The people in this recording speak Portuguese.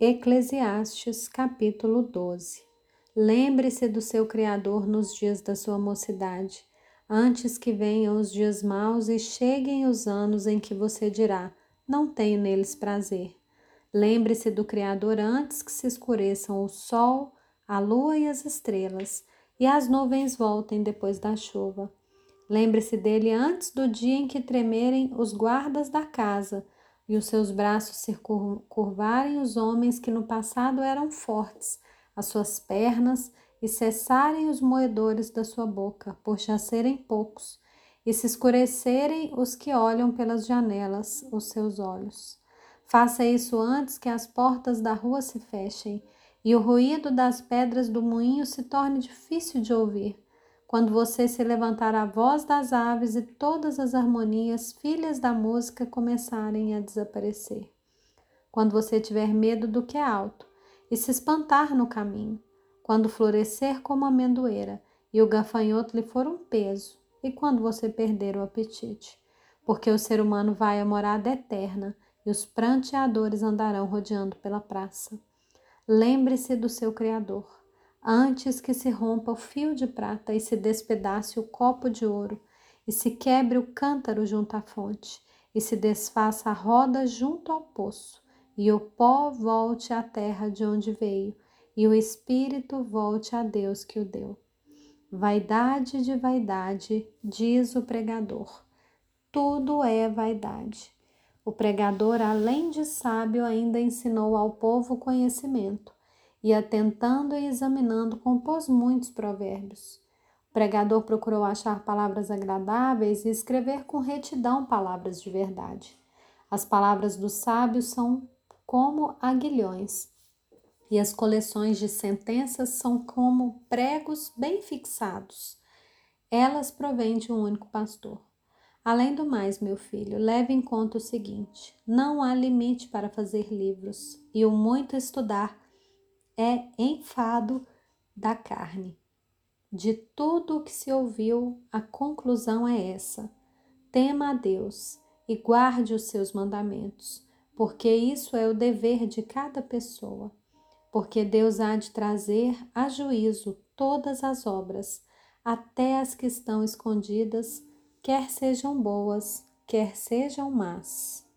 Eclesiastes capítulo 12 Lembre-se do seu Criador nos dias da sua mocidade, antes que venham os dias maus e cheguem os anos em que você dirá: Não tenho neles prazer. Lembre-se do Criador antes que se escureçam o sol, a lua e as estrelas, e as nuvens voltem depois da chuva. Lembre-se dele antes do dia em que tremerem os guardas da casa e os seus braços se curvarem os homens que no passado eram fortes, as suas pernas, e cessarem os moedores da sua boca, por já serem poucos, e se escurecerem os que olham pelas janelas os seus olhos. Faça isso antes que as portas da rua se fechem e o ruído das pedras do moinho se torne difícil de ouvir quando você se levantar a voz das aves e todas as harmonias, filhas da música, começarem a desaparecer. Quando você tiver medo do que é alto e se espantar no caminho, quando florescer como amendoeira e o gafanhoto lhe for um peso, e quando você perder o apetite, porque o ser humano vai à morada eterna e os pranteadores andarão rodeando pela praça. Lembre-se do seu Criador antes que se rompa o fio de prata e se despedace o copo de ouro, e se quebre o cântaro junto à fonte, e se desfaça a roda junto ao poço, e o pó volte à terra de onde veio, e o espírito volte a Deus que o deu. Vaidade de vaidade, diz o pregador. Tudo é vaidade. O pregador, além de sábio, ainda ensinou ao povo conhecimento e atentando e examinando, compôs muitos provérbios. O pregador procurou achar palavras agradáveis e escrever com retidão palavras de verdade. As palavras dos sábios são como aguilhões, e as coleções de sentenças são como pregos bem fixados. Elas provêm de um único pastor. Além do mais, meu filho, leve em conta o seguinte: não há limite para fazer livros, e o muito estudar é enfado da carne. De tudo o que se ouviu, a conclusão é essa: tema a Deus e guarde os seus mandamentos, porque isso é o dever de cada pessoa. Porque Deus há de trazer a juízo todas as obras, até as que estão escondidas, quer sejam boas, quer sejam más.